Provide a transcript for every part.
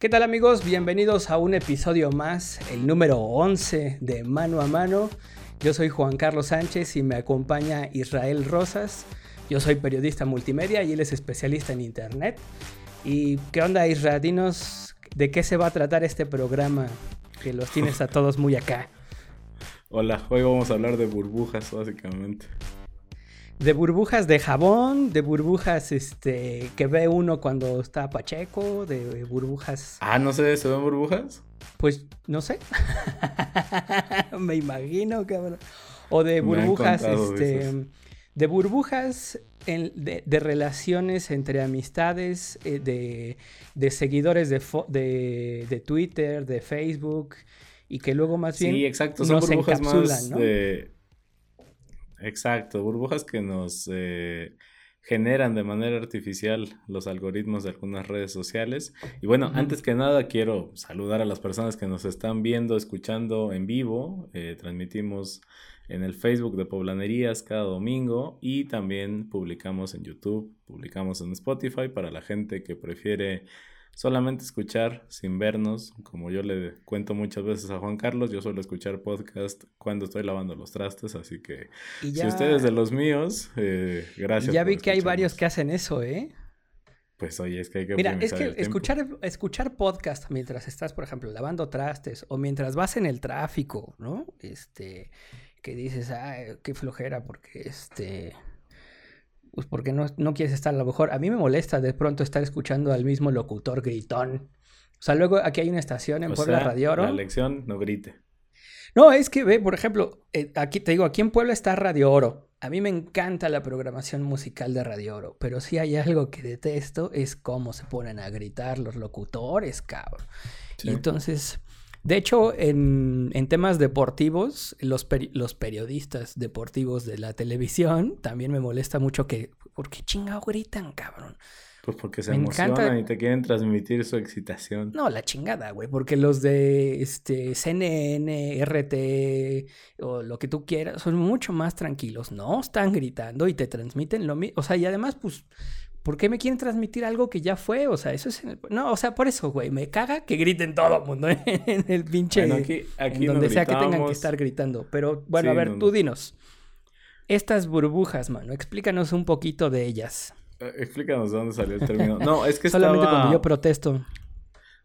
¿Qué tal amigos? Bienvenidos a un episodio más, el número 11 de Mano a Mano. Yo soy Juan Carlos Sánchez y me acompaña Israel Rosas. Yo soy periodista multimedia y él es especialista en internet. ¿Y qué onda Israel? Dinos de qué se va a tratar este programa, que los tienes a todos muy acá. Hola, hoy vamos a hablar de burbujas básicamente de burbujas de jabón, de burbujas este que ve uno cuando está pacheco, de burbujas. Ah, no sé, ¿se ven burbujas? Pues no sé. Me imagino, cabrón. O de burbujas, este. De burbujas de, relaciones entre amistades, eh, de, de, seguidores de, de, de, Twitter, de Facebook, y que luego más bien. Sí, exacto, son burbujas más de Exacto, burbujas que nos eh, generan de manera artificial los algoritmos de algunas redes sociales. Y bueno, antes que nada quiero saludar a las personas que nos están viendo, escuchando en vivo. Eh, transmitimos en el Facebook de Poblanerías cada domingo y también publicamos en YouTube, publicamos en Spotify para la gente que prefiere solamente escuchar sin vernos, como yo le cuento muchas veces a Juan Carlos, yo suelo escuchar podcast cuando estoy lavando los trastes, así que si ustedes de los míos, eh, gracias. Ya vi que hay varios que hacen eso, ¿eh? Pues oye, es que hay que... Mira, es que escuchar, escuchar podcast mientras estás, por ejemplo, lavando trastes o mientras vas en el tráfico, ¿no? Este, que dices, ay, qué flojera porque este pues porque no, no quieres estar a lo mejor. A mí me molesta de pronto estar escuchando al mismo locutor gritón. O sea, luego aquí hay una estación en Puebla Radio Oro. La lección no grite. No, es que ve, por ejemplo, eh, aquí te digo, aquí en Puebla está Radio Oro. A mí me encanta la programación musical de Radio Oro, pero si hay algo que detesto es cómo se ponen a gritar los locutores, cabrón. Y entonces, de hecho, en, temas deportivos, los, los, periodistas deportivos de la televisión también me molesta mucho que. ¿Por qué chingado gritan, cabrón? Pues porque se emocionan y te quieren transmitir su excitación. No, la chingada, güey. Porque los de este, CNN, RT o lo que tú quieras son mucho más tranquilos. No están gritando y te transmiten lo mismo. O sea, y además, pues ¿Por qué me quieren transmitir algo que ya fue? O sea, eso es... No, o sea, por eso, güey, me caga que griten todo el mundo en el pinche... Bueno, aquí, aquí en donde sea que tengan que estar gritando. Pero bueno, a ver, tú dinos. Estas burbujas, mano, explícanos un poquito de ellas. Eh, explícanos de dónde salió el término. No, es que Solamente cuando yo protesto.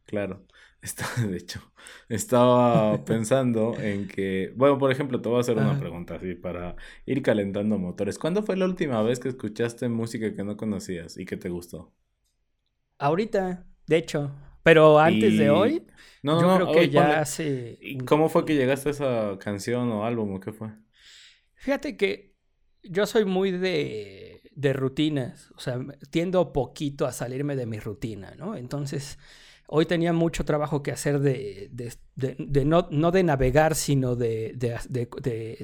Claro. de hecho, estaba pensando en que, bueno, por ejemplo, te voy a hacer una pregunta así para ir calentando motores. ¿Cuándo fue la última vez que escuchaste música que no conocías y que te gustó? Ahorita, de hecho. Pero antes de hoy, no, yo creo que ya hace... ¿Cómo fue que llegaste a esa canción o álbum o qué fue? Fíjate que yo soy muy de, de rutinas, o sea, tiendo poquito a salirme de mi rutina, ¿no? Entonces Hoy tenía mucho trabajo que hacer de, no, no, de navegar, sino de,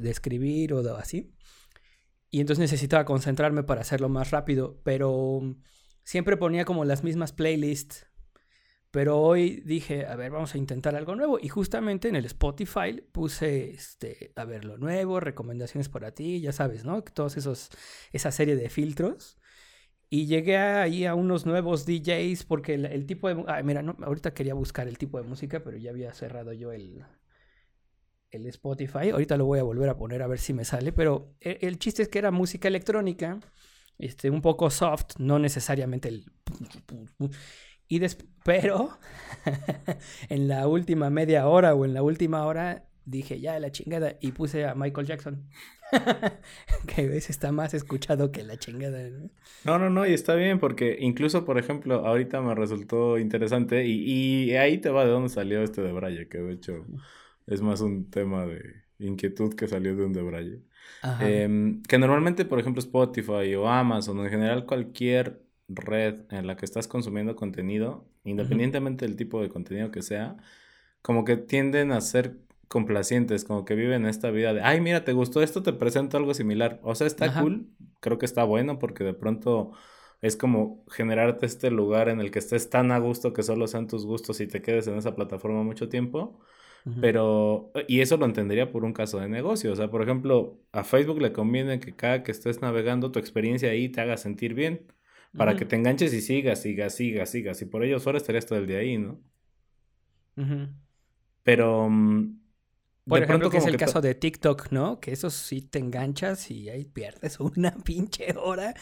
escribir o así. Y entonces necesitaba concentrarme para hacerlo más rápido, pero siempre ponía como las mismas playlists. Pero hoy dije, a ver, vamos a intentar algo nuevo. Y justamente en el Spotify puse, este, a ver, lo nuevo, recomendaciones para ti, ya sabes, ¿no? Todos esos, esa serie de filtros. Y llegué ahí a unos nuevos DJs porque el, tipo de... Ah, mira, no, ahorita quería buscar el tipo de música, pero ya había cerrado yo el, el Spotify. Ahorita lo voy a volver a poner a ver si me sale. Pero e, el, chiste es que era música electrónica, este, un poco soft, no necesariamente el... Y pero en la última media hora o en la última hora dije ya la chingada y puse a Michael Jackson. que a veces está más escuchado que la chingada. ¿no? no, no, y está bien porque incluso, por ejemplo, ahorita me resultó interesante y, ahí te va de dónde salió este de Braille, que de hecho es más un tema de inquietud que salió de un de Braille. Em, que normalmente, por ejemplo, Spotify o Amazon o en general cualquier red en la que estás consumiendo contenido, independientemente del tipo de contenido que sea, como que tienden a ser complacientes, como que viven esta vida de, ay, mira, te gustó esto, te presento algo similar. O sea, está cool, creo que está bueno porque de pronto es como generarte este lugar en el que estés tan a gusto que solo sean tus gustos y te quedes en esa plataforma mucho tiempo. Pero, y eso lo entendería por un caso de negocio. O sea, por ejemplo, a Facebook le conviene que cada que estés navegando tu experiencia ahí te haga sentir bien. Para que te enganches y sigas, sigas, sigas, sigas. Y por ellos ahora estarías todo el día ahí, ¿no? Pero... Mm, Por ejemplo, que es el caso de TikTok, ¿no? Que eso sí te enganchas y ahí pierdes una pinche hora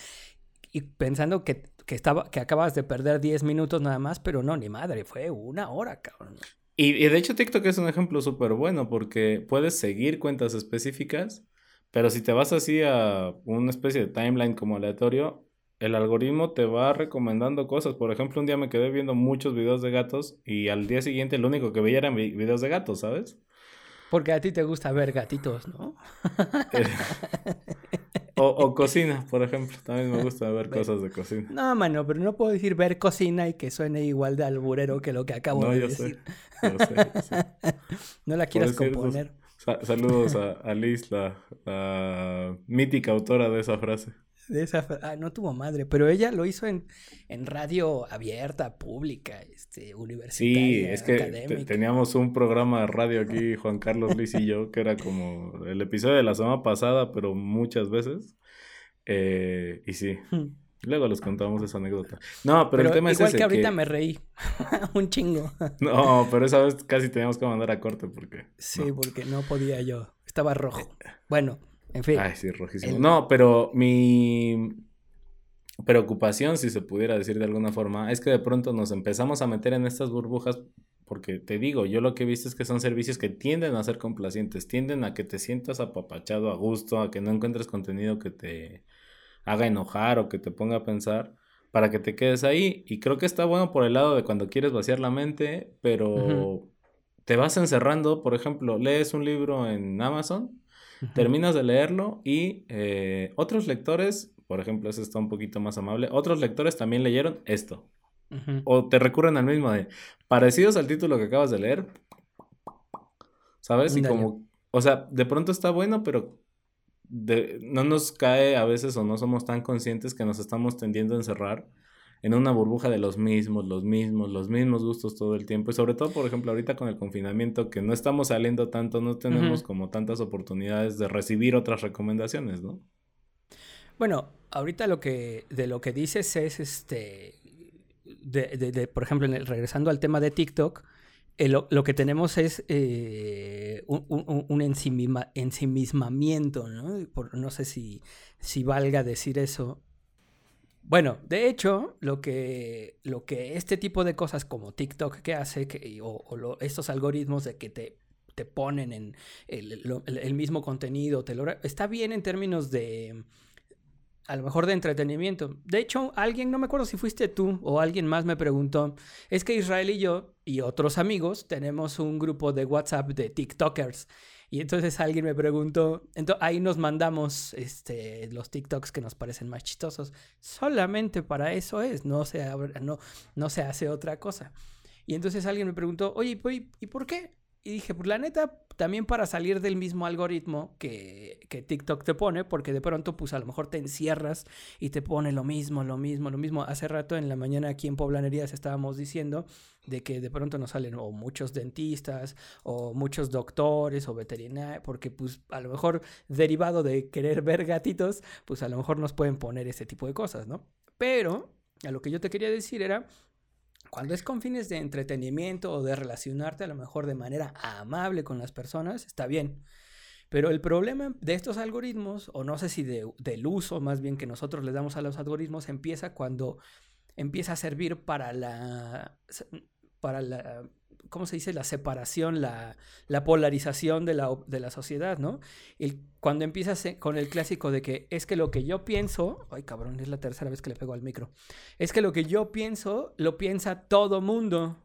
y pensando que, estaba, que acabas de perder 10 minutos nada más, pero no, ni madre, fue una hora, cabrón. Y, y de hecho TikTok es un ejemplo súper bueno porque puedes seguir cuentas específicas, pero si te vas así a una especie de timeline como aleatorio, el algoritmo te va recomendando cosas. Por ejemplo, un día me quedé viendo muchos videos de gatos y al día siguiente lo único que veía eran videos de gatos, ¿sabes? Porque a ti te gusta ver gatitos, ¿no? o, cocina, por ejemplo. También me gusta ver cosas de cocina. No, mano, pero no puedo decir ver cocina y que suene igual de alburero que lo que acabo de decir. Sé, yo sé, no la quieras componer. saludos a, Liz, la mítica autora de esa frase de esa ah, no tuvo madre, pero ella lo hizo en, en radio abierta, pública, este, universitaria. Sí, es que teníamos un programa de radio aquí, Juan Carlos Liz y yo, que era como el episodio de la semana pasada, pero muchas veces. Eh, y sí. Hmm. Luego les contamos esa anécdota. No, pero, el tema es ese. Igual que ahorita me reí. un chingo. no, pero esa vez casi teníamos que mandar a corte porque. Sí, porque no podía yo. Estaba rojo. Bueno, en fin. Ay, sí, rojísimo. No, pero mi preocupación, si se pudiera decir de alguna forma, es que de pronto nos empezamos a meter en estas burbujas porque te digo, yo lo que he visto es que son servicios que tienden a ser complacientes, tienden a que te sientas apapachado a gusto, a que no encuentres contenido que te haga enojar o que te ponga a pensar para que te quedes ahí. Y creo que está bueno por el lado de cuando quieres vaciar la mente, pero te vas encerrando, por ejemplo, lees un libro en Amazon Terminas de leerlo y eh, otros lectores, por ejemplo, eso está un poquito más amable, otros lectores también leyeron esto. O te recurren al mismo de parecidos al título que acabas de leer. ¿Sabes? Y como, o sea, de pronto está bueno, pero no nos cae a veces o no somos tan conscientes que nos estamos tendiendo a encerrar en una burbuja de los mismos, los mismos, los mismos gustos todo el tiempo. Y sobre todo, por ejemplo, ahorita con el confinamiento, que no estamos saliendo tanto, no tenemos como tantas oportunidades de recibir otras recomendaciones, ¿no? Bueno, ahorita lo que, de lo que dices es, este, de, por ejemplo, regresando al tema de TikTok, eh, lo, que tenemos es eh, un, un, ensimismamiento, ¿no? no sé si, si valga decir eso, bueno, de hecho, lo que, lo que este tipo de cosas como TikTok que hace, que, o, estos algoritmos de que te, te ponen en el, mismo contenido, te lo, está bien en términos de, a lo mejor de entretenimiento. De hecho, alguien, no me acuerdo si fuiste tú o alguien más me preguntó, es que Israel y yo y otros amigos tenemos un grupo de WhatsApp de TikTokers. Y entonces alguien me preguntó, entonces ahí nos mandamos este, los TikToks que nos parecen más chistosos. Solamente para eso es, no se, no, no se hace otra cosa. Y entonces alguien me preguntó, oye, ¿y por qué? Y dije, pues la neta, también para salir del mismo algoritmo que, que, TikTok te pone, porque de pronto, pues a lo mejor te encierras y te pone lo mismo, lo mismo, lo mismo. Hace rato en la mañana aquí en Poblanerías estábamos diciendo de que de pronto nos salen o muchos dentistas o muchos doctores o veterinarios, porque pues a lo mejor derivado de querer ver gatitos, pues a lo mejor nos pueden poner ese tipo de cosas, ¿no? Pero a lo que yo te quería decir era cuando es con fines de entretenimiento o de relacionarte a lo mejor de manera amable con las personas, está bien. Pero el problema de estos algoritmos, o no sé si del uso más bien que nosotros les damos a los algoritmos, empieza cuando empieza a servir para la, para la ¿cómo se dice? La separación, la, polarización de la, de la, sociedad, ¿no? Y cuando empiezas con el clásico de que es que lo que yo pienso, ay cabrón, es la tercera vez que le pego al micro, es que lo que yo pienso lo piensa todo mundo,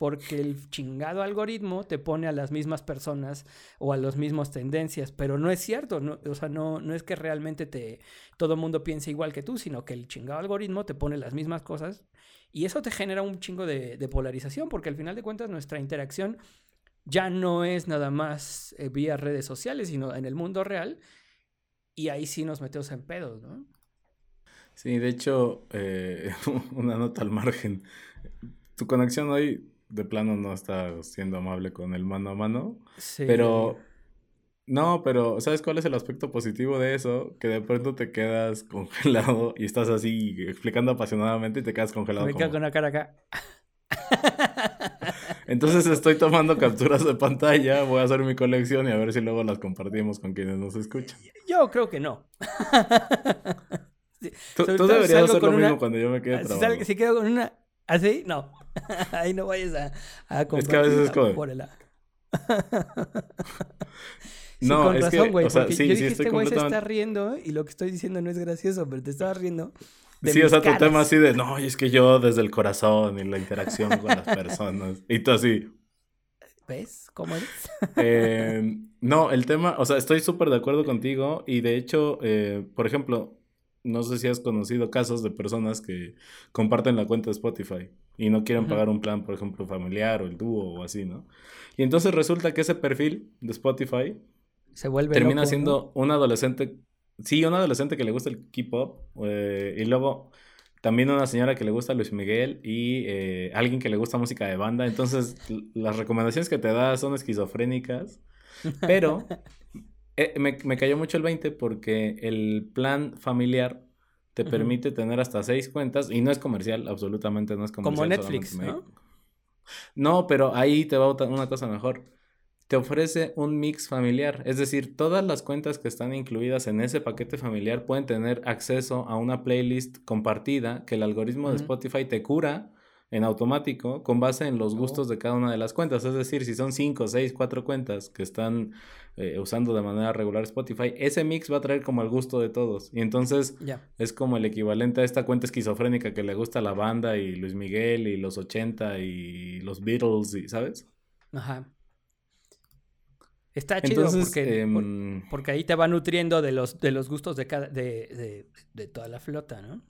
porque el chingado algoritmo te pone a las mismas personas o a las mismas tendencias, pero no es cierto, no, o sea, no, no es que realmente te, todo mundo piense igual que tú, sino que el chingado algoritmo te pone las mismas cosas y eso te genera un chingo de, polarización, porque al final de cuentas nuestra interacción ya no es nada más eh, vía redes sociales, sino en el mundo real. Y ahí sí nos metemos en pedos, ¿no? Sí, de hecho, eh, una nota al margen. Tu conexión hoy de plano no está siendo amable con el mano a mano. Sí. Pero no, pero ¿sabes cuál es el aspecto positivo de eso? Que de pronto te quedas congelado y estás así explicando apasionadamente y te quedas congelado. Me quedo con la cara acá. Entonces estoy tomando capturas de pantalla, voy a hacer mi colección y a ver si luego las compartimos con quienes nos escuchan. Yo creo que no. tú, deberías hacer lo mismo cuando yo me quede trabajando. Si, si quedo con una así, no. Ahí no vayas a, a Es que a veces es como... Por el... no, con es razón, que, güey, o sea, sí, yo dije, sí, este güey se está riendo y lo que estoy diciendo no es gracioso, pero te estaba riendo sí, o sea, tu tema así de, no, y es que yo desde el corazón y la interacción con las personas. Y tú así. ¿Ves cómo eres? eh, no, el tema, o sea, estoy súper de acuerdo contigo y de hecho, eh, por ejemplo, no sé si has conocido casos de personas que comparten la cuenta de Spotify y no quieren pagar un plan, por ejemplo, familiar o el dúo o así, ¿no? Y entonces resulta que ese perfil de Spotify se vuelve termina siendo un adolescente sí, un adolescente que le gusta el K-pop eh, y luego también una señora que le gusta Luis Miguel y eh, alguien que le gusta música de banda. Entonces, las recomendaciones que te da son esquizofrénicas, pero eh, me, me, cayó mucho el 20 porque el plan familiar te permite tener hasta seis cuentas y no es comercial, absolutamente no es comercial. Como Netflix, ¿no? No, pero ahí te va una cosa mejor te ofrece un mix familiar. Es decir, todas las cuentas que están incluidas en ese paquete familiar pueden tener acceso a una playlist compartida que el algoritmo de Spotify te cura en automático con base en los gustos de cada una de las cuentas. Es decir, si son 5, 6, 4 cuentas que están eh, usando de manera regular Spotify, ese mix va a traer como el gusto de todos. Y entonces es como el equivalente a esta cuenta esquizofrénica que le gusta la banda y Luis Miguel y los 80 y los Beatles, y, ¿sabes? Ajá. Está chido porque, em, porque ahí te va nutriendo de los, de los gustos de, cada, de, de, toda la flota, ¿no?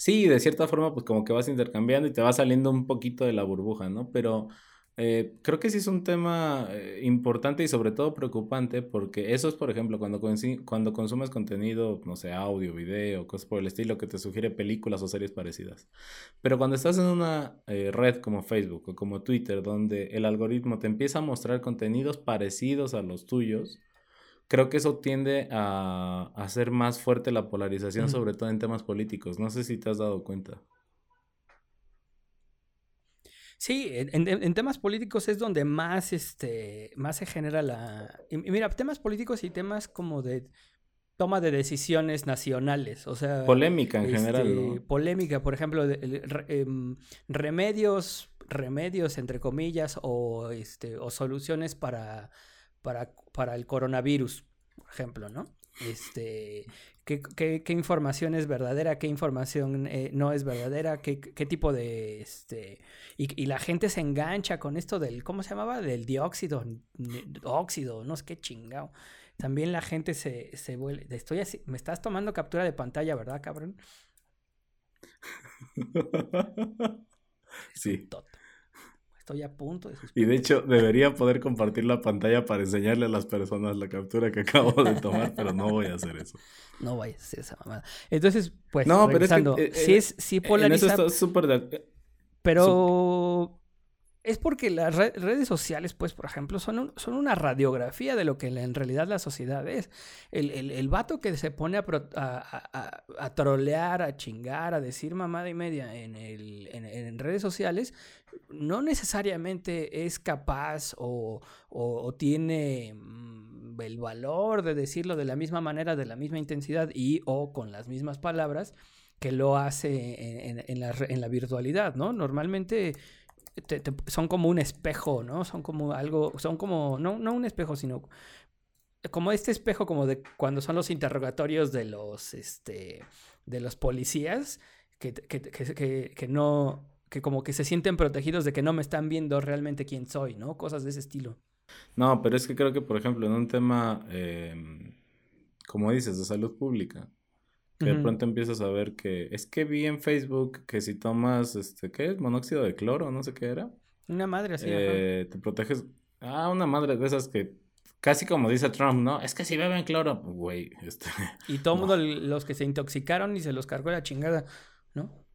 Sí, de cierta forma, pues como que vas intercambiando y te va saliendo un poquito de la burbuja, ¿no? Pero eh, creo que sí es un tema eh, importante y sobre todo preocupante porque eso es, por ejemplo, cuando, cuando consumes contenido, no sé, audio, video, cosas por el estilo que te sugiere películas o series parecidas. Pero cuando estás en una eh, red como Facebook o como Twitter, donde el algoritmo te empieza a mostrar contenidos parecidos a los tuyos, creo que eso tiende a hacer más fuerte la polarización, sobre todo en temas políticos. No sé si te has dado cuenta. Sí, en, temas políticos es donde más, este, más se genera la... Y, mira, temas políticos y temas como de toma de decisiones nacionales, o sea... Polémica en general, este, Polémica, por ejemplo, em, remedios, remedios, entre comillas, o, este, o soluciones para, para, para el coronavirus, por ejemplo, ¿no? Este, qué, información es verdadera, qué información eh, no es verdadera, qué, tipo de... Este, y, la gente se engancha con esto del, ¿cómo se llamaba? Del dióxido, óxido, no sé qué chingado. También la gente se, se vuelve... Estoy así, me estás tomando captura de pantalla, ¿verdad, cabrón? sí. Estoy a punto de Y de hecho, debería poder compartir la pantalla para enseñarle a las personas la captura que acabo de tomar, pero no voy a hacer eso. No voy a hacer esa mamada. Entonces, pues, no, pero es que, eh, sí, es, sí polariza. En eso súper de... Pero es porque las redes sociales, pues, por ejemplo, son, son una radiografía de lo que en realidad la sociedad es. El, el, el vato que se pone a, a, a, trolear, a chingar, a decir mamada y media en, el, en, redes sociales, no necesariamente es capaz o, o, tiene mm, el valor de decirlo de la misma manera, de la misma intensidad y o con las mismas palabras que lo hace en, la, en la virtualidad, ¿no? Normalmente son como un espejo, ¿no? Son como algo, son como, no, no un espejo, sino como este espejo como de cuando son los interrogatorios de los, este, de los policías, que, que, que, que, no, que como que se sienten protegidos de que no me están viendo realmente quién soy, ¿no? Cosas de ese estilo. No, pero es que creo que, por ejemplo, en un tema, em, como dices, de salud pública, que de pronto empiezas a ver que es que vi en Facebook que si tomas, este, ¿qué es? Monóxido de cloro, no sé qué era. Una madre así. Eh, te proteges. Ah, una madre de esas que casi como dice Trump, ¿no? Es que si beben cloro, güey. Este, y todo mundo, los que se intoxicaron y se los cargó la chingada, ¿no?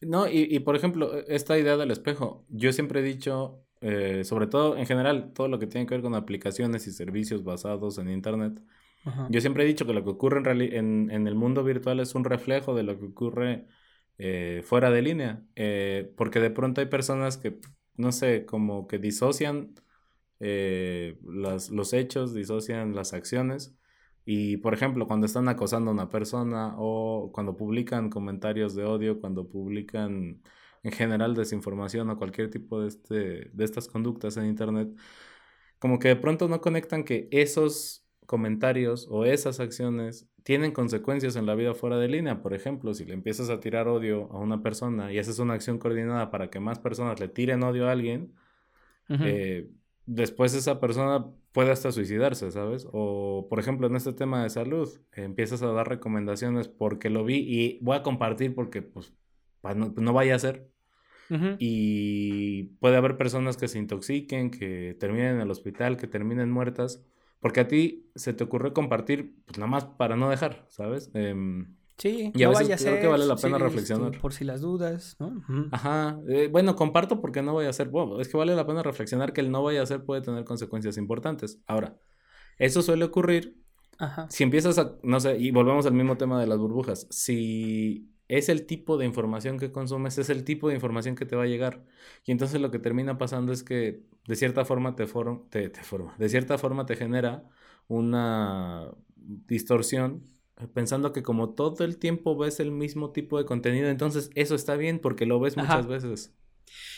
No, y, y por ejemplo, e, esta idea del espejo, yo siempre he dicho, eh, sobre todo en general, todo lo que tiene que ver con aplicaciones y servicios basados en Internet, yo siempre he dicho que lo que ocurre en, en, el mundo virtual es un reflejo de lo que ocurre eh, fuera de línea, eh, porque de pronto hay personas que no sé, como que disocian eh, los hechos, disocian las acciones. Y, por ejemplo, cuando están acosando a una persona o cuando publican comentarios de odio, cuando publican en general desinformación o cualquier tipo de, este, de estas conductas en Internet, como que de pronto no conectan que esos comentarios o esas acciones tienen consecuencias en la vida fuera de línea. Por ejemplo, si le empiezas a tirar odio a una persona y haces una acción coordinada para que más personas le tiren odio a alguien, eh, después esa persona puede hasta suicidarse, ¿sabes? O, por ejemplo, en este tema de salud, empiezas a dar recomendaciones porque lo vi y voy a compartir porque, pues, no, no vaya a ser. Y puede haber personas que se intoxiquen, que terminen en el hospital, que terminen muertas, porque a ti se te ocurrió compartir, pues nada más para no dejar, ¿sabes? Em, sí, y a veces creo que vale la pena reflexionar. por si las dudas, ¿no? Ajá. Eh, bueno, comparto porque no voy a hacer. Bueno, es que vale la pena reflexionar que el no vaya a hacer puede tener consecuencias importantes. Ahora, eso suele ocurrir Ajá. si empiezas a, no sé, y volvemos al mismo tema de las burbujas. Si es el tipo de información que consumes, es el tipo de información que te va a llegar. Y entonces lo que termina pasando es que de cierta forma te, te, te forma, de cierta forma te genera una distorsión pensando que como todo el tiempo ves el mismo tipo de contenido, entonces eso está bien porque lo ves muchas veces.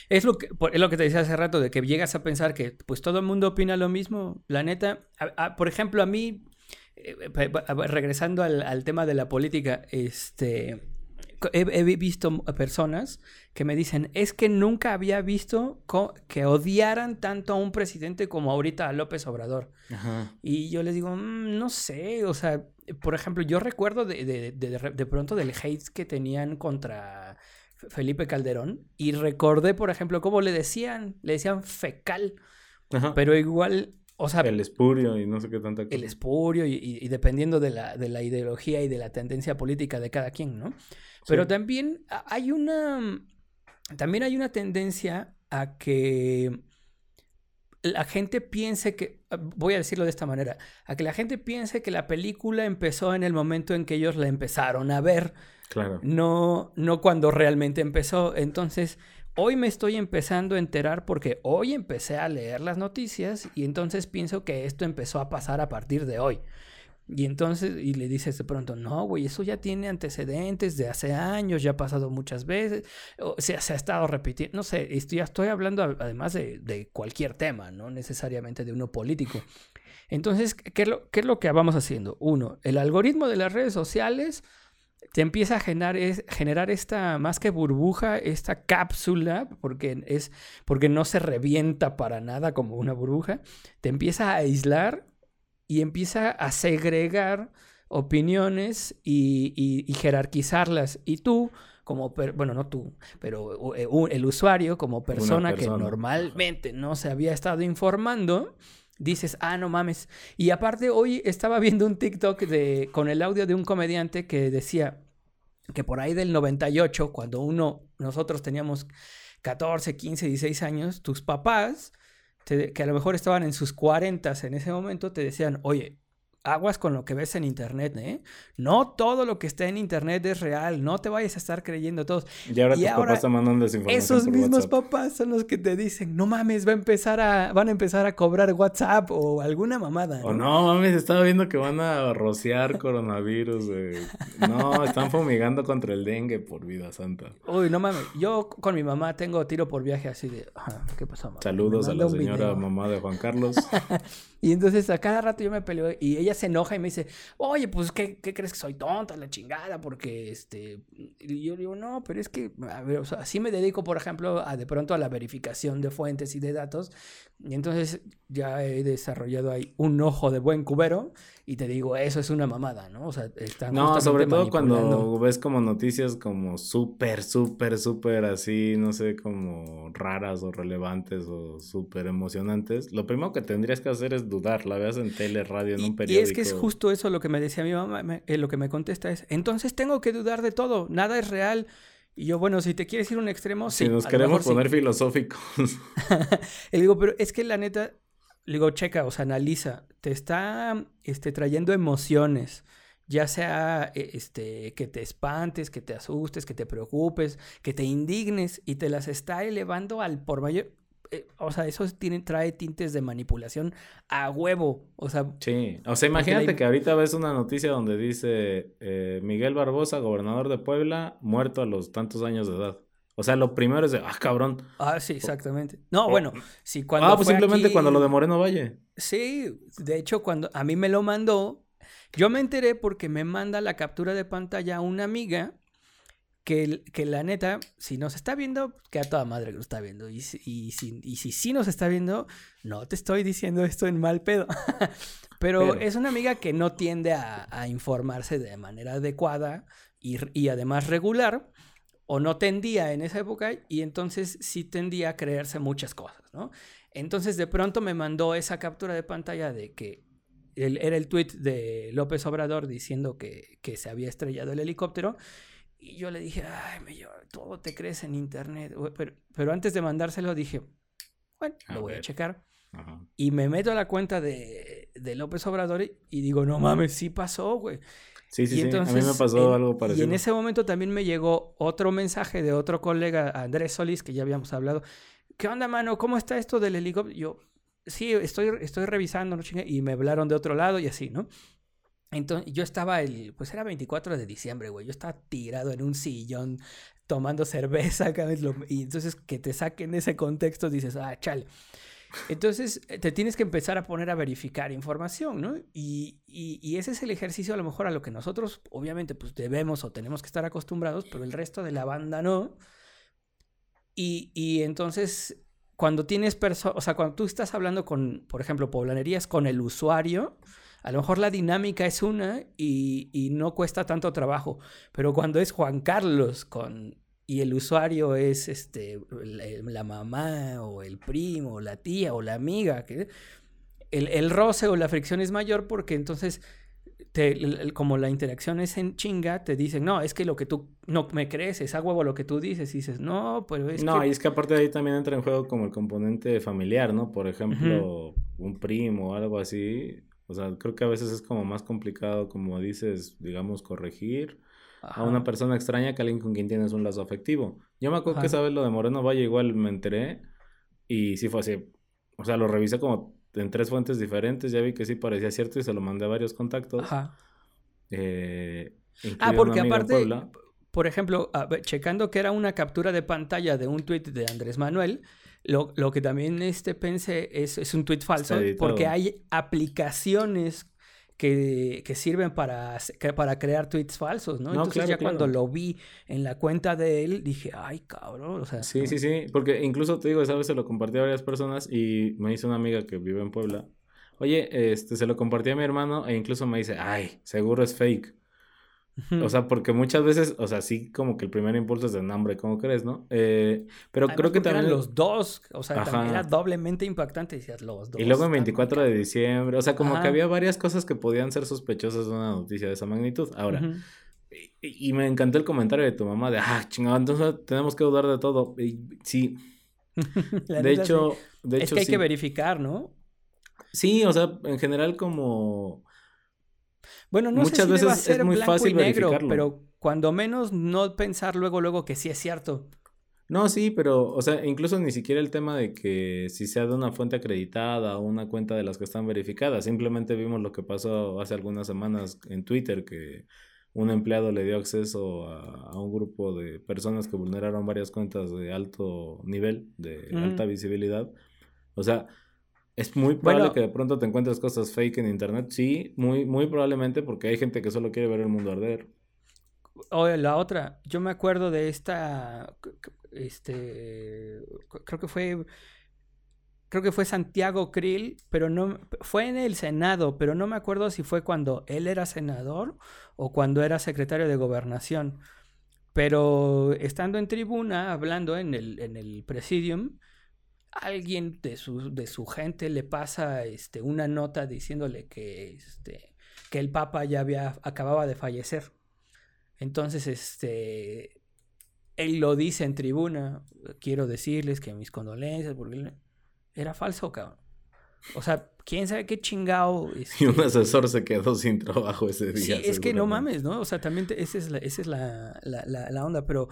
Es lo, que, es lo que te decía hace rato, de que llegas a pensar que pues todo el mundo opina lo mismo. La neta, por ejemplo, a mí, eh, regresando al, al, tema de la política, este, he, visto personas que me dicen, es que nunca había visto que odiaran tanto a un presidente como ahorita a López Obrador. Y yo les digo, mm, no sé, o sea, por ejemplo, yo recuerdo de, de, de, pronto del hate que tenían contra Felipe Calderón y recordé, por ejemplo, cómo le decían, le decían fecal, pero igual o sea, el espurio y no sé qué tanta cosa. El espurio y, dependiendo de la, de la, ideología y de la tendencia política de cada quien, ¿no? Pero también hay una. También hay una tendencia a que la gente piense que. Voy a decirlo de esta manera. A que la gente piense que la película empezó en el momento en que ellos la empezaron a ver. Claro. No, no cuando realmente empezó. Entonces. Hoy me estoy empezando a enterar porque hoy empecé a leer las noticias y entonces pienso que esto empezó a pasar a partir de hoy. Y entonces, y le dices de pronto, no, güey, eso ya tiene antecedentes de hace años, ya ha pasado muchas veces, o sea, se ha estado repitiendo, no sé, estoy, ya estoy hablando además de, cualquier tema, no necesariamente de uno político. Entonces, ¿qué es, lo, ¿qué es lo que vamos haciendo? Uno, el algoritmo de las redes sociales te empieza a generar, generar esta, más que burbuja, esta cápsula, porque, es, porque no se revienta para nada como una burbuja, te empieza a aislar y empieza a segregar opiniones y, jerarquizarlas. Y tú, como, bueno, no tú, pero eh, el usuario, como persona, que normalmente no se había estado informando, dices, ah, no mames. Y aparte, hoy estaba viendo un TikTok de, con el audio de un comediante que decía que por ahí del 98, cuando uno, nosotros teníamos 14, 15, 16 años, tus papás que a lo mejor estaban en sus 40 en ese momento, te decían, oye, aguas con lo que ves en internet, ¿eh? No todo lo que está en internet es real, no te vayas a estar creyendo todos. Y ahora tus papás te mandan desinformación Esos mismos papás son los que te dicen, no mames, va a empezar a, van a empezar a cobrar WhatsApp o alguna mamada. O no, mames, estaba viendo que van a rociar coronavirus. No, están fumigando contra el dengue por vida santa. Uy, no mames, yo con mi mamá tengo tiro por viaje así de, ¿qué pasó, mamá? Saludos a la señora mamá de Juan Carlos. y entonces a cada rato yo me peleo y ella se enoja y me dice, oye, pues, ¿qué, qué crees que soy tonta, la chingada? Porque, este, y yo digo, no, pero es que, a ver, o sea, sí me dedico, por ejemplo, a de pronto a la verificación de fuentes y de datos, y entonces ya he desarrollado ahí un ojo de buen cubero y te digo, eso es una mamada, ¿no? O sea, están No, sobre todo cuando ves como noticias como súper, súper, súper así, no sé, como raras o relevantes o súper emocionantes, lo primero que tendrías que hacer es dudar, la veas en tele, radio, en un periódico. Y es que es justo eso lo que me decía mi mamá, eh, lo que me contesta es, entonces tengo que dudar de todo, nada es real. Y yo, bueno, si te quieres ir a un extremo, si nos queremos poner filosóficos. Le digo, pero es que la neta, le digo, checa, o sea, analiza, te está este, trayendo emociones, ya sea e, este, que te espantes, que te asustes, que te preocupes, que te indignes y te las está elevando al por mayor, eh, o sea, eso tiene, trae tintes de manipulación a huevo. O sea, sí. O sea, imagínate que ahorita ves una noticia donde dice eh, Miguel Barbosa, gobernador de Puebla, muerto a los tantos años de edad. O sea, lo primero es de, ah, cabrón. Ah, sí, exactamente. No, bueno, si cuando. Ah, pues simplemente cuando lo de Moreno Valle. Sí, de hecho, cuando a mí me lo mandó, yo me enteré porque me manda la captura de pantalla una amiga que, que, la neta, si nos está viendo, que a toda madre que lo está viendo. Y, y, si, y si sí nos está viendo, no te estoy diciendo esto en mal pedo. Pero, es una amiga que no tiende a, informarse de manera adecuada y, y, además regular, o no tendía en esa época, y entonces sí tendía a creerse muchas cosas, ¿no? Entonces de pronto me mandó esa captura de pantalla de que era el tweet de López Obrador diciendo que, que se había estrellado el helicóptero. Y yo le dije, ay, me todo te crees en internet. Pero, pero antes de mandárselo dije, bueno, lo voy a checar. Y me meto a la cuenta de, de, López Obrador y digo, no mames, sí pasó, güey. Sí, sí, sí. a mí me pasó algo parecido. Y en ese momento también me llegó otro mensaje de otro colega, Andrés Solís, que ya habíamos hablado. ¿Qué onda, mano? ¿Cómo está esto del helicóptero? Yo, sí, estoy, estoy revisando, ¿no? Y me hablaron de otro lado y así, ¿no? Entonces, yo estaba el, pues era 24 de diciembre, güey. Yo estaba tirado en un sillón tomando cerveza, y entonces que te saquen ese contexto dices, ah, chale. Entonces eh, te tienes que empezar a poner a verificar información, ¿no? Y, y, ese es el ejercicio a lo mejor a lo que nosotros obviamente pues debemos o tenemos que estar acostumbrados, pero el resto de la banda no. Y, y entonces cuando tienes personas, o sea, cuando tú estás hablando con, por ejemplo, poblanerías con el usuario, a lo mejor la dinámica es una y, no cuesta tanto trabajo, pero cuando es Juan Carlos con y el usuario es este la, mamá o el primo o la tía o la amiga, que el, el roce o la fricción es mayor porque entonces te, como la interacción es en chinga, te dicen, no, es que lo que tú no me crees, es a huevo lo que tú dices. Y dices, no, pero es no, y es que aparte de ahí también entra en juego como el componente familiar, ¿no? Por ejemplo, un primo o algo así. O sea, creo que a veces es como más complicado, como dices, digamos, corregir a una persona extraña que alguien con quien tienes un lazo afectivo. Yo me acuerdo que sabes lo de Moreno Valle, igual me enteré y sí fue así. O sea, lo revisé como en tres fuentes diferentes, ya vi que sí parecía cierto y se lo mandé a varios contactos. Ajá. Eh, ah, porque aparte, por ejemplo, checando que era una captura de pantalla de un tweet de Andrés Manuel, lo, lo que también este pensé es, es un tweet falso, porque hay aplicaciones que, que, sirven para, para crear tweets falsos, ¿no? Entonces ya cuando lo vi en la cuenta de él, dije, ay, cabrón, o sea... Sí, sí, sí, porque incluso te digo, esa vez se lo compartí a varias personas y me hizo una amiga que vive en Puebla. Oye, este, se lo compartí a mi hermano e incluso me dice, ay, seguro es fake. O sea, porque muchas veces, o sea, sí, como que el primer impulso es de nombre, ¿cómo crees, no? Eh, pero creo que también. Eran los dos, o sea, también era doblemente impactante, decías los dos. Y luego el 24 de diciembre, o sea, como que había varias cosas que podían ser sospechosas de una noticia de esa magnitud. Ahora, y, me encantó el comentario de tu mamá de, ah, chingado, entonces tenemos que dudar de todo. Y, sí. de, hecho, de hecho, Es que hay que verificar, ¿no? Sí, o sea, en general, como bueno, no Muchas sé si veces ser es muy fácil negro, pero cuando menos no pensar luego, luego que sí es cierto. No, sí, pero, o sea, incluso ni siquiera el tema de que si sea de una fuente acreditada o una cuenta de las que están verificadas. Simplemente vimos lo que pasó hace algunas semanas en Twitter, que un empleado le dio acceso a, un grupo de personas que vulneraron varias cuentas de alto nivel, de alta visibilidad. O sea, es muy probable que de pronto te encuentres cosas fake en internet. Sí, muy, muy probablemente porque hay gente que solo quiere ver el mundo arder. Oye, la otra, yo me acuerdo de esta, este, creo que fue, creo que fue Santiago Krill, pero no, fue en el Senado, pero no me acuerdo si fue cuando él era senador o cuando era secretario de gobernación. Pero estando en tribuna, hablando en el, en el presidium, alguien de su, de su gente le pasa este, una nota diciéndole que, este, que el Papa ya había, acababa de fallecer. Entonces, este, él lo dice en tribuna, quiero decirles que mis condolencias, porque era falso, cabrón. O sea, quién sabe qué chingado. Y un asesor se quedó sin trabajo ese día. Sí, es que no mames, ¿no? O sea, también esa es la, esa es la, la, la, onda, pero.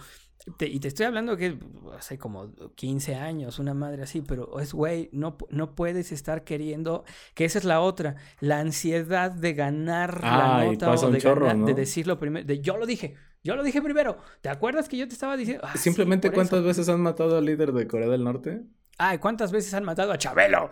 Y te estoy hablando que hace como 15 años, una madre así, pero es, güey, no, no puedes estar queriendo. Que esa es la otra, la ansiedad de ganar la nota o de, ganar, de decirlo primero. De yo lo dije, yo lo dije primero. ¿Te acuerdas que yo te estaba diciendo? Ah, Simplemente, ¿cuántas veces han matado al líder de Corea del Norte? Ay, ¿cuántas veces han matado a Chabelo?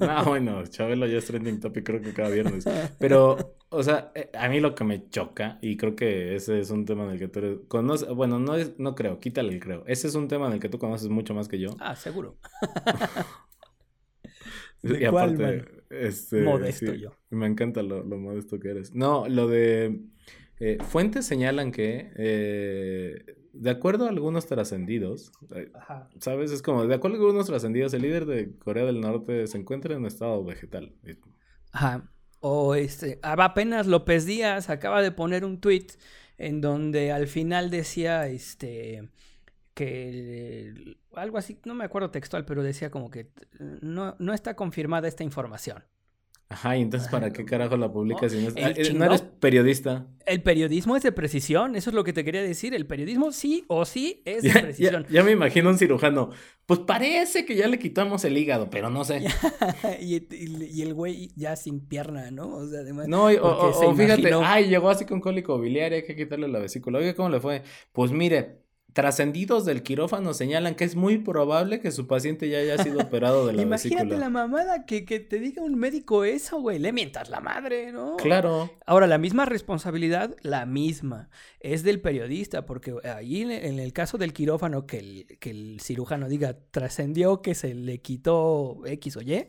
No, bueno, Chabelo ya es trending topic creo que cada viernes. Pero, o sea, eh, a mí lo que me choca, y creo que ese es un tema en el que tú eres... Conoces, bueno, no, es, no creo, quítale el creo. Ese es un tema en el que tú conoces mucho más que yo. Ah, seguro. y aparte, este, modesto yo. Me encanta lo, lo, modesto que eres. No, lo de... Eh, fuentes señalan que... Eh, de acuerdo a algunos trascendidos, eh, ¿sabes? Es como, de acuerdo a algunos trascendidos, el líder de Corea del Norte se encuentra en estado vegetal. Ajá. O este, apenas López Díaz acaba de poner un tweet en donde al final decía, este, que algo así, no me acuerdo textual, pero decía como que no, no está confirmada esta información. Ajá, y entonces, ¿para qué carajo la publicas si no, es... Eh, no eres periodista? El periodismo es de precisión, eso es lo que te quería decir. El periodismo sí o sí es de precisión. Ya, me imagino un cirujano. Pues parece que ya le quitamos el hígado, pero no sé. y, el güey ya sin pierna, ¿no? O sea, además. No, o, fíjate, ay, llegó así con cólico biliar, hay que quitarle la vesícula. Oye, ¿cómo le fue? Pues mire, Trascendidos del quirófano señalan que es muy probable que su paciente ya haya sido operado de la Imagínate la mamada que, que, te diga un médico eso, güey. Le mientas la madre, ¿no? Claro. Ahora, la misma responsabilidad, la misma, es del periodista, porque ahí en el caso del quirófano, que el, que el cirujano diga, trascendió que se le quitó X o Y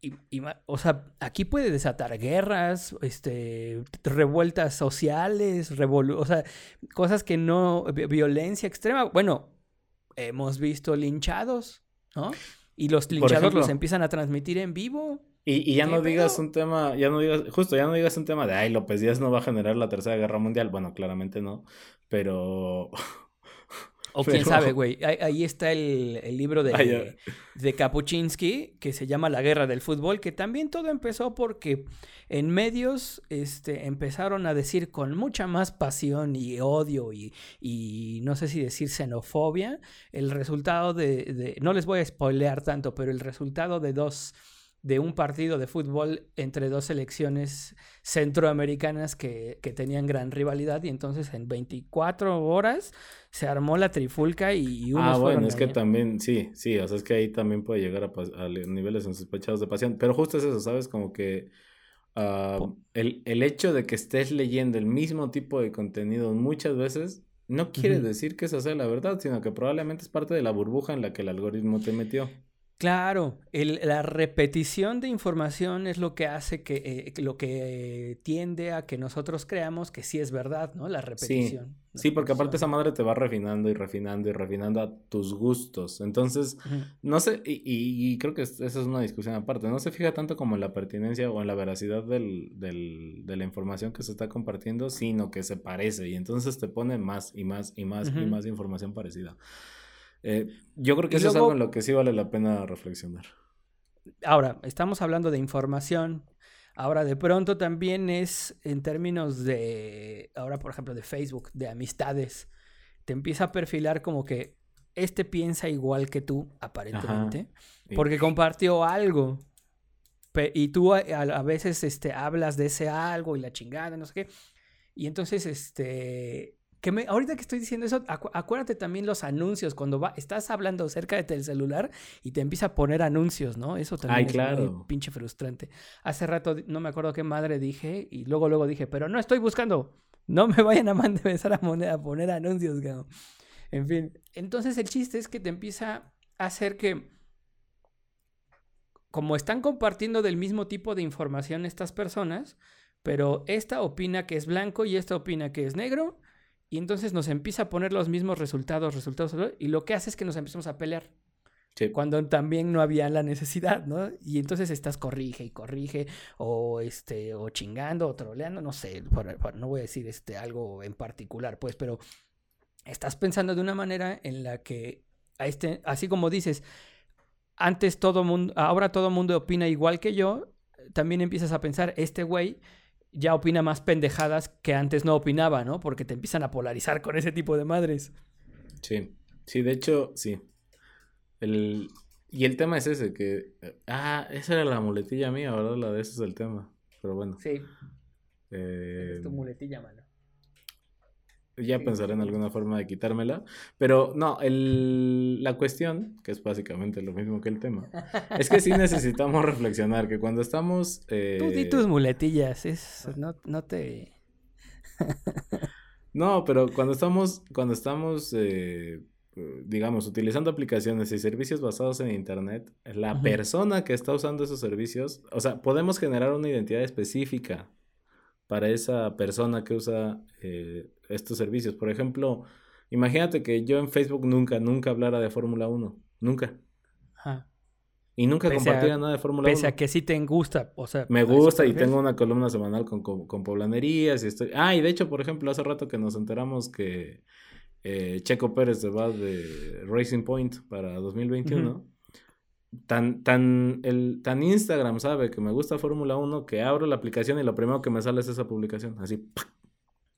y, o sea, aquí puede desatar guerras, este, revueltas sociales, o sea, cosas que no, violencia extrema. Bueno, hemos visto linchados, ¿no? Y los linchados los empiezan a transmitir en vivo. Y, y ya no digas un tema, ya no digas, justo, ya no digas un tema de, ay, López Díaz no va a generar la tercera guerra mundial. Bueno, claramente no, pero O quién sabe, güey. Ahí, está el, libro de, de Kapuczynski que se llama La Guerra del Fútbol, que también todo empezó porque en medios este, empezaron a decir con mucha más pasión y odio y, y no sé si decir xenofobia el resultado de, de, no les voy a spoilear tanto, pero el resultado de dos de un partido de fútbol entre dos selecciones centroamericanas que, que, tenían gran rivalidad y entonces en 24 horas se armó la trifulca y, unos Ah, bueno, es que también, sí, sí, o sea, es que ahí también puede llegar a, niveles insospechados de pasión, pero justo es eso, ¿sabes? Como que ah, el, el, hecho de que estés leyendo el mismo tipo de contenido muchas veces no quiere decir que esa sea la verdad, sino que probablemente es parte de la burbuja en la que el algoritmo te metió. Claro, el, la repetición de información es lo que hace que, eh, lo que tiende a que nosotros creamos que sí es verdad, ¿no? La repetición. Sí, porque aparte esa madre te va refinando y refinando y refinando a tus gustos. Entonces, no sé, y, y, creo que esa es una discusión aparte, no se fija tanto como en la pertinencia o en la veracidad del, del, de la información que se está compartiendo, sino que se parece y entonces te pone más y más y más y más información parecida. Eh, yo creo que eso es algo en lo que sí vale la pena reflexionar. Ahora, estamos hablando de información. Ahora, de pronto también es en términos de, ahora por ejemplo, de Facebook, de amistades. Te empieza a perfilar como que este piensa igual que tú, aparentemente, porque compartió algo. y tú a, a, veces este, hablas de ese algo y la chingada, no sé qué. Y entonces, este, que me, ahorita que estoy diciendo eso, acuérdate también los anuncios, cuando va, estás hablando cerca de celular y te empieza a poner anuncios, ¿no? Eso también es muy pinche frustrante. Hace rato no me acuerdo qué madre dije y luego luego dije, pero no estoy buscando, no me vayan a empezar a, poner, a poner anuncios, En fin, entonces el chiste es que te empieza a hacer que como están compartiendo del mismo tipo de información estas personas, pero esta opina que es blanco y esta opina que es negro, y entonces nos empieza a poner los mismos resultados, resultados, y lo que hace es que nos empezamos a pelear. Cuando también no había la necesidad, ¿no? Y entonces estás corrige y corrige, o este, o chingando, o troleando, no sé, no voy a decir este algo en particular, pues, pero estás pensando de una manera en la que, a este, así como dices, antes todo mundo, ahora todo mundo opina igual que yo, también empiezas a pensar, este güey ya opina más pendejadas que antes no opinaba, ¿no? Porque te empiezan a polarizar con ese tipo de madres. Sí, sí, de hecho, sí. El... Y el tema es ese, que... Ah, esa era la muletilla mía, ¿verdad? La de ese es el tema. Pero bueno. Sí. Eh... Es tu muletilla, mano. Ya pensaré en alguna forma de quitármela. Pero no, el, la cuestión, que es básicamente lo mismo que el tema, es que sí necesitamos reflexionar que cuando estamos... Eh... Tú di tus muletillas, es, no, no te... no, pero cuando estamos, cuando estamos eh, digamos, utilizando aplicaciones y servicios basados en Internet, la persona que está usando esos servicios, o sea, podemos generar una identidad específica para esa persona que usa eh, estos servicios. Por ejemplo, imagínate que yo en Facebook nunca, nunca hablara de Fórmula 1. Nunca. Y nunca compartiera nada de Fórmula 1. Pese a que sí te gusta, o sea... Me gusta y tengo una columna semanal con, con, poblanerías y estoy... Ah, y de hecho, por ejemplo, hace rato que nos enteramos que eh, Checo Pérez se va de Racing Point para 2021. Tan, tan, el, tan Instagram sabe que me gusta Fórmula 1 que abro la aplicación y lo primero que me sale es esa publicación. Así,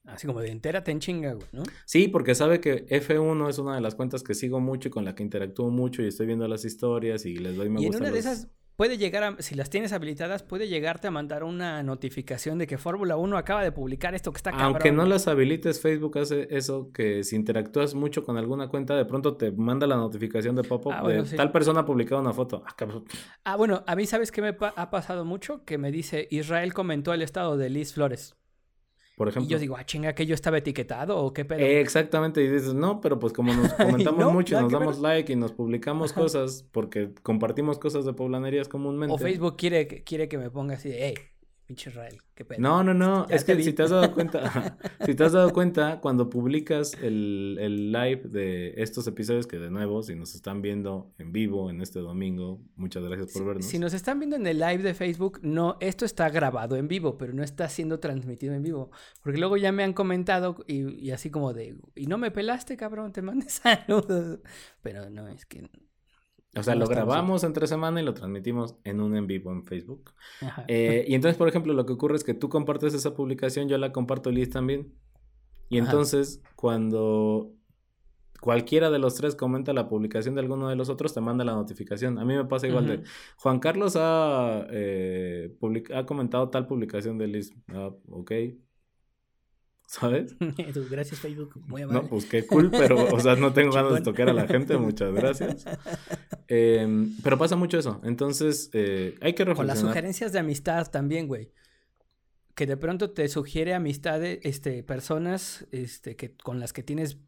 Así como de entérate en chinga, güey, ¿no? Sí, porque sabe que F1 es una de las cuentas que sigo mucho y con la que interactúo mucho y estoy viendo las historias y les doy me y gusta. En una de esas puede llegar a, si las tienes habilitadas, puede llegarte a mandar una notificación de que Fórmula 1 acaba de publicar esto que está cabrón. Aunque no las habilites, Facebook hace eso, que si interactúas mucho con alguna cuenta, de pronto te manda la notificación de pop-up ah, de tal persona ha publicado una foto. Ah, ah, bueno, a mí sabes qué me ha pasado mucho, que me dice, Israel comentó el estado de Liz Flores. Y yo digo, ah, chinga, que yo estaba etiquetado o qué pedo. exactamente, y dices, no, pero pues como nos comentamos mucho y nos damos like y nos publicamos cosas porque compartimos cosas de poblanerías comúnmente. O Facebook quiere, quiere que me ponga así de, hey, Pinche Israel, qué pena. No, no, no. es que si te has dado cuenta, si te has dado cuenta, cuando publicas el, el, live de estos episodios, que de nuevo, si nos están viendo en vivo en este domingo, muchas gracias por vernos. Si nos están viendo en el live de Facebook, no, esto está grabado en vivo, pero no está siendo transmitido en vivo. Porque luego ya me han comentado y, y así como de, y no me pelaste, cabrón, te mandé saludos. Pero no, es que o sea, lo grabamos entre semana y lo transmitimos en un en vivo en Facebook. Eh, y entonces, por ejemplo, lo que ocurre es que tú compartes esa publicación, yo la comparto Liz también. Y entonces, cuando cualquiera de los tres comenta la publicación de alguno de los otros, te manda la notificación. A mí me pasa igual de Juan Carlos ha, eh, ha comentado tal publicación de Liz. Ah, ok, ¿Sabes? gracias, Facebook. Muy amable. No, pues qué cool, pero, o sea, no tengo ganas de tocar a la gente, muchas gracias. Em, pero pasa mucho eso. Entonces, eh, hay que reflexionar. Con las sugerencias de amistad también, güey. Que de pronto te sugiere amistades, este, personas, este, que, con las que tienes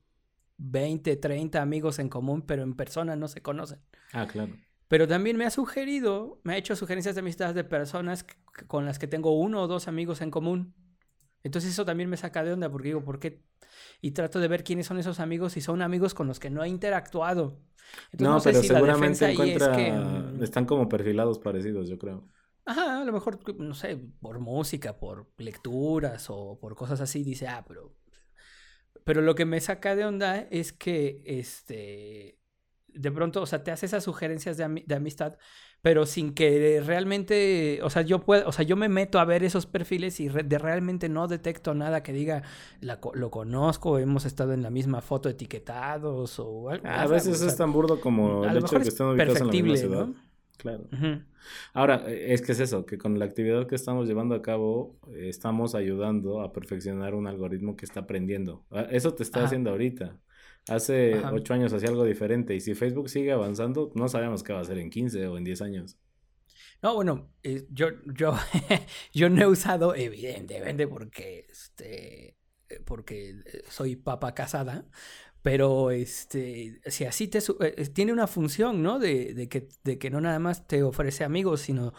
20, 30 amigos en común, pero en persona no se conocen. Ah, claro. Pero también me ha sugerido, me ha hecho sugerencias de amistad de personas con las que tengo uno o dos amigos en común entonces eso también me saca de onda porque digo, ¿por qué? Y trato de ver quiénes son esos amigos y son amigos con los que no he interactuado. no, pero seguramente encuentra... Mm, están como perfilados parecidos, yo creo. Ajá, a lo mejor, no sé, por música, por lecturas o por cosas así, dice, ah, pero... Pero lo que me saca de onda es que, este, de pronto, o sea, te hace esas sugerencias de, de amistad, pero sin que realmente, o sea, yo puedo, o sea, yo me meto a ver esos perfiles y de realmente no detecto nada que diga lo conozco, hemos estado en la misma foto etiquetados o algo. A veces es tan burdo como el hecho de que estén ubicados en la misma ciudad. Claro. Ahora, e, es que es eso, que con la actividad que estamos llevando a cabo, estamos ayudando a perfeccionar un algoritmo que está aprendiendo. Ah, eso te está haciendo ahorita. Hace ocho años hacía algo diferente y si Facebook sigue avanzando, no sabemos qué va a hacer en 15 o en 10 años. No, bueno, eh, yo, yo, yo no he usado, evidentemente, porque, este, porque soy papa casada, pero este, si así te, eh, tiene una función, ¿no? De, de, que, de que no nada más te ofrece amigos, sino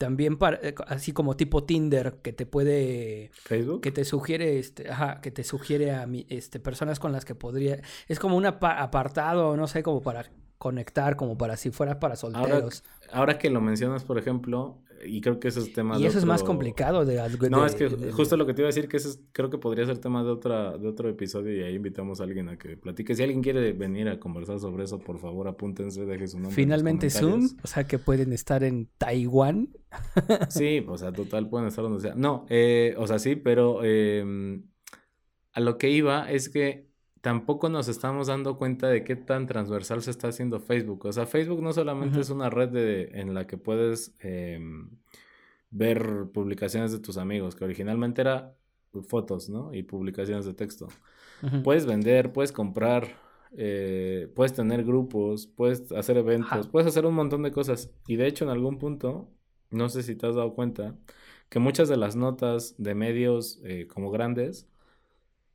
también para, eh, así como tipo Tinder que te puede Facebook. que te sugiere este ajá, que te sugiere a mi, este personas con las que podría es como un apartado no sé como para conectar como para si fuera para solteros. Ahora, que lo mencionas, por ejemplo, y creo que ese es tema y eso es más complicado de, No, es que justo lo que te iba a decir que eso creo que podría ser tema de otra de otro episodio y ahí invitamos a alguien a que platique. Si alguien quiere venir a conversar sobre eso, por favor, apúntense, deje su nombre. Finalmente Zoom, o sea, que pueden estar en Taiwán. sí, o sea, total pueden estar donde sea. No, eh, o sea, sí, pero em, a lo que iba es que tampoco nos estamos dando cuenta de qué tan transversal se está haciendo Facebook. O sea, Facebook no solamente es una red de, en la que puedes em, ver publicaciones de tus amigos, que originalmente era fotos, ¿no? Y publicaciones de texto. Puedes vender, puedes comprar, eh, puedes tener grupos, puedes hacer eventos, puedes hacer un montón de cosas. Y de hecho, en algún punto, no sé si te has dado cuenta, que muchas de las notas de medios eh, como grandes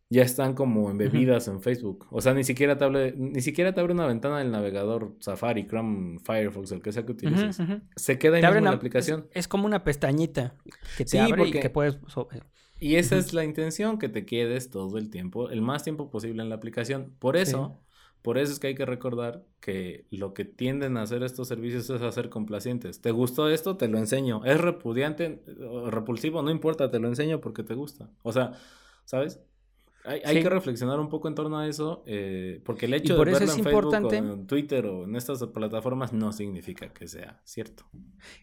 ya están como embebidas en Facebook. O sea, ni siquiera te abre, ni siquiera te abre una ventana del navegador Safari, Chrome, Firefox, el que sea que utilices. Se queda en la aplicación. Es, como una pestañita que te abre y que puedes... Eh, y esa es la intención, que te quedes todo el tiempo, el más tiempo posible en la aplicación. Por eso, por eso es que hay que recordar que lo que tienden a hacer estos servicios es hacer complacientes. ¿Te gustó esto? Te lo enseño. ¿Es repudiante, repulsivo? No importa, te lo enseño porque te gusta. O sea, ¿sabes? Hay, que reflexionar un poco en torno a eso, eh, porque el hecho de verlo en Facebook o en Twitter o en estas plataformas no significa que sea cierto.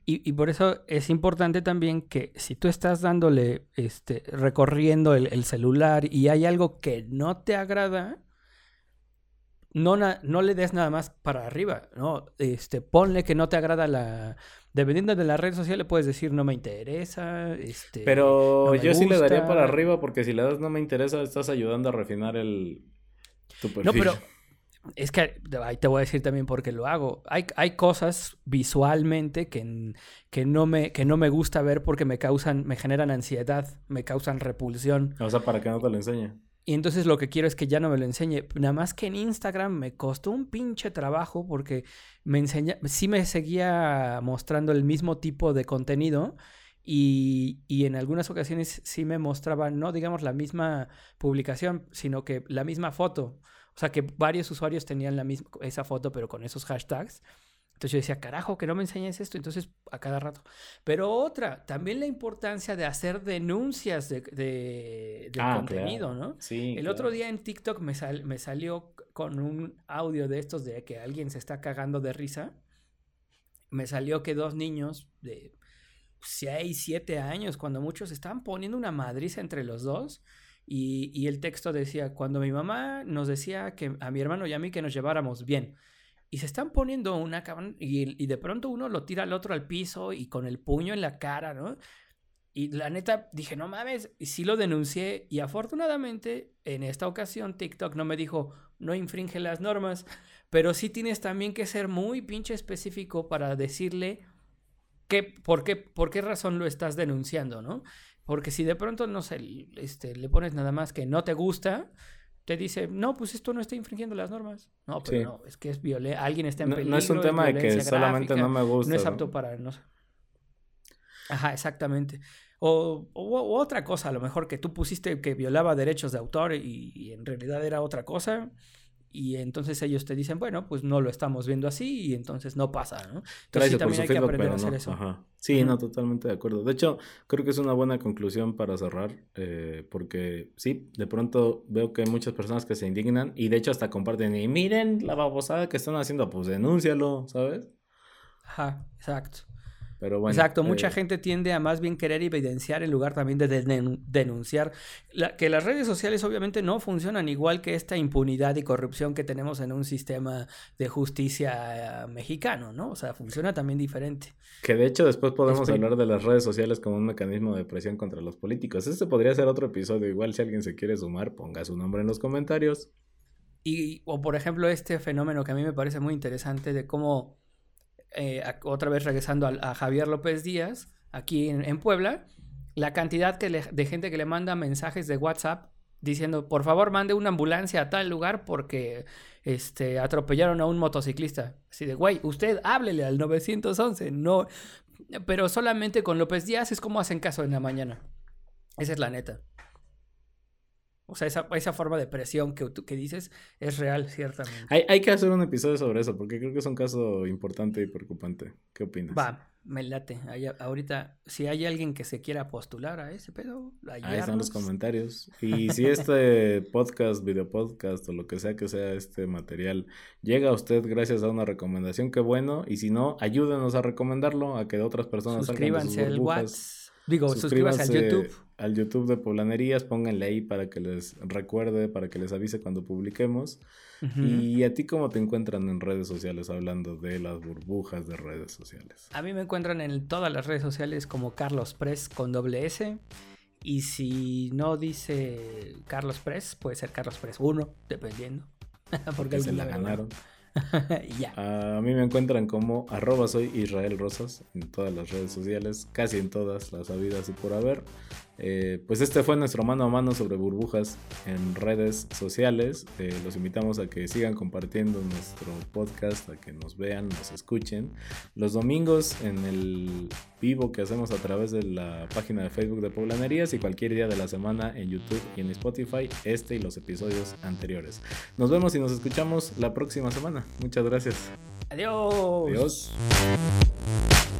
Y, por eso es importante también que si tú estás dándole, este, recorriendo el, celular y hay algo que no te agrada, no, no le des nada más para arriba, ¿no? Este, ponle que no te agrada la, Dependiendo de la red social le puedes decir no me interesa, este, Pero yo sí le daría para arriba porque si le das no me interesa estás ayudando a refinar el tu perfil. No, pero es que ahí te voy a decir también por qué lo hago. Hay, hay cosas visualmente que, que, no me, que no me gusta ver porque me causan, me generan ansiedad, me causan repulsión. O sea, para que no te lo enseñe. Y entonces lo que quiero es que ya no me lo enseñe. Nada más que en Instagram me costó un pinche trabajo porque me enseña, sí me seguía mostrando el mismo tipo de contenido y, y, en algunas ocasiones sí me mostraba, no digamos la misma publicación, sino que la misma foto. O sea que varios usuarios tenían la misma, esa foto pero con esos hashtags. Entonces yo decía, carajo, que no me enseñes esto. Entonces, a cada rato. Pero otra, también la importancia de hacer denuncias de, de, ah, contenido, ¿no? Sí. El otro día en TikTok me, me salió con un audio de estos de que alguien se está cagando de risa. Me salió que dos niños de 6, 7 años, cuando muchos estaban poniendo una madriza entre los dos. Y, y el texto decía, cuando mi mamá nos decía que a mi hermano y a mí que nos lleváramos bien y se están poniendo una cabrón y, de pronto uno lo tira al otro al piso y con el puño en la cara, ¿no? Y la neta dije, no mames, y sí lo denuncié y afortunadamente en esta ocasión TikTok no me dijo, no infringe las normas, pero sí tienes también que ser muy pinche específico para decirle que, por, qué, por qué razón lo estás denunciando, ¿no? Porque si de pronto, no sé, este, le pones nada más que no te gusta, te dice, no, pues esto no está infringiendo las normas. No, pero no, es que es violencia, alguien está en peligro. No es un tema de que solamente no me gusta. No es apto para, no Ajá, exactamente. O, otra cosa, a lo mejor que tú pusiste que violaba derechos de autor y en realidad era otra cosa y entonces ellos te dicen, bueno, pues no lo estamos viendo así y entonces no pasa, ¿no? Entonces también hay que aprender a hacer eso. Sí, no, totalmente de acuerdo. De hecho, creo que es una buena conclusión para cerrar, eh, porque sí, de pronto veo que hay muchas personas que se indignan y de hecho hasta comparten y miren la babosada que están haciendo, pues denúncialo, ¿sabes? Ajá, exacto. Exacto, mucha eh, gente tiende a más bien querer evidenciar en lugar también de denunciar. que las redes sociales obviamente no funcionan igual que esta impunidad y corrupción que tenemos en un sistema de justicia eh, mexicano, ¿no? O sea, funciona también diferente. Que de hecho después podemos hablar de las redes sociales como un mecanismo de presión contra los políticos. Este podría ser otro episodio. Igual si alguien se quiere sumar, ponga su nombre en los comentarios. Y, o por ejemplo, este fenómeno que a mí me parece muy interesante de cómo eh, otra vez regresando a, Javier López Díaz, aquí en, Puebla, la cantidad de gente que le manda mensajes de WhatsApp diciendo, por favor, mande una ambulancia a tal lugar porque este, atropellaron a un motociclista. Así de, güey, usted háblele al 911, no. Pero solamente con López Díaz es como hacen caso en la mañana. Esa es la neta. O sea, esa, esa forma de presión que, que dices es real, ciertamente. Hay, hay que hacer un episodio sobre eso, porque creo que es un caso importante y preocupante. ¿Qué opinas? Va, me late. ahorita, si hay alguien que se quiera postular a ese pedo, ahí están los comentarios. Y si este podcast, video podcast o lo que sea que sea este material llega a usted gracias a una recomendación, qué bueno. Y si no, ayúdenos a recomendarlo, a que otras personas Suscríbanse al WhatsApp. Digo, suscríbanse al YouTube. Al YouTube de Poblanerías, pónganle ahí para que les recuerde, para que les avise cuando publiquemos. ¿Y a ti cómo te encuentran en redes sociales hablando de las burbujas de redes sociales? A mí me encuentran en todas las redes sociales como Carlos Press con doble S. Y si no dice Carlos Press, puede ser Carlos Press 1, dependiendo. Porque se la ganaron. A mí me encuentran como arroba soy Israel Rosas en todas las redes sociales, casi en todas las habidas y por haber. Eh, pues este fue nuestro mano a mano sobre burbujas en redes sociales. Eh, los invitamos a que sigan compartiendo nuestro podcast, a que nos vean, nos escuchen. Los domingos en el vivo que hacemos a través de la página de Facebook de Poblanerías y cualquier día de la semana en YouTube y en Spotify, este y los episodios anteriores. Nos vemos y nos escuchamos la próxima semana. Muchas gracias. Adiós. Adiós.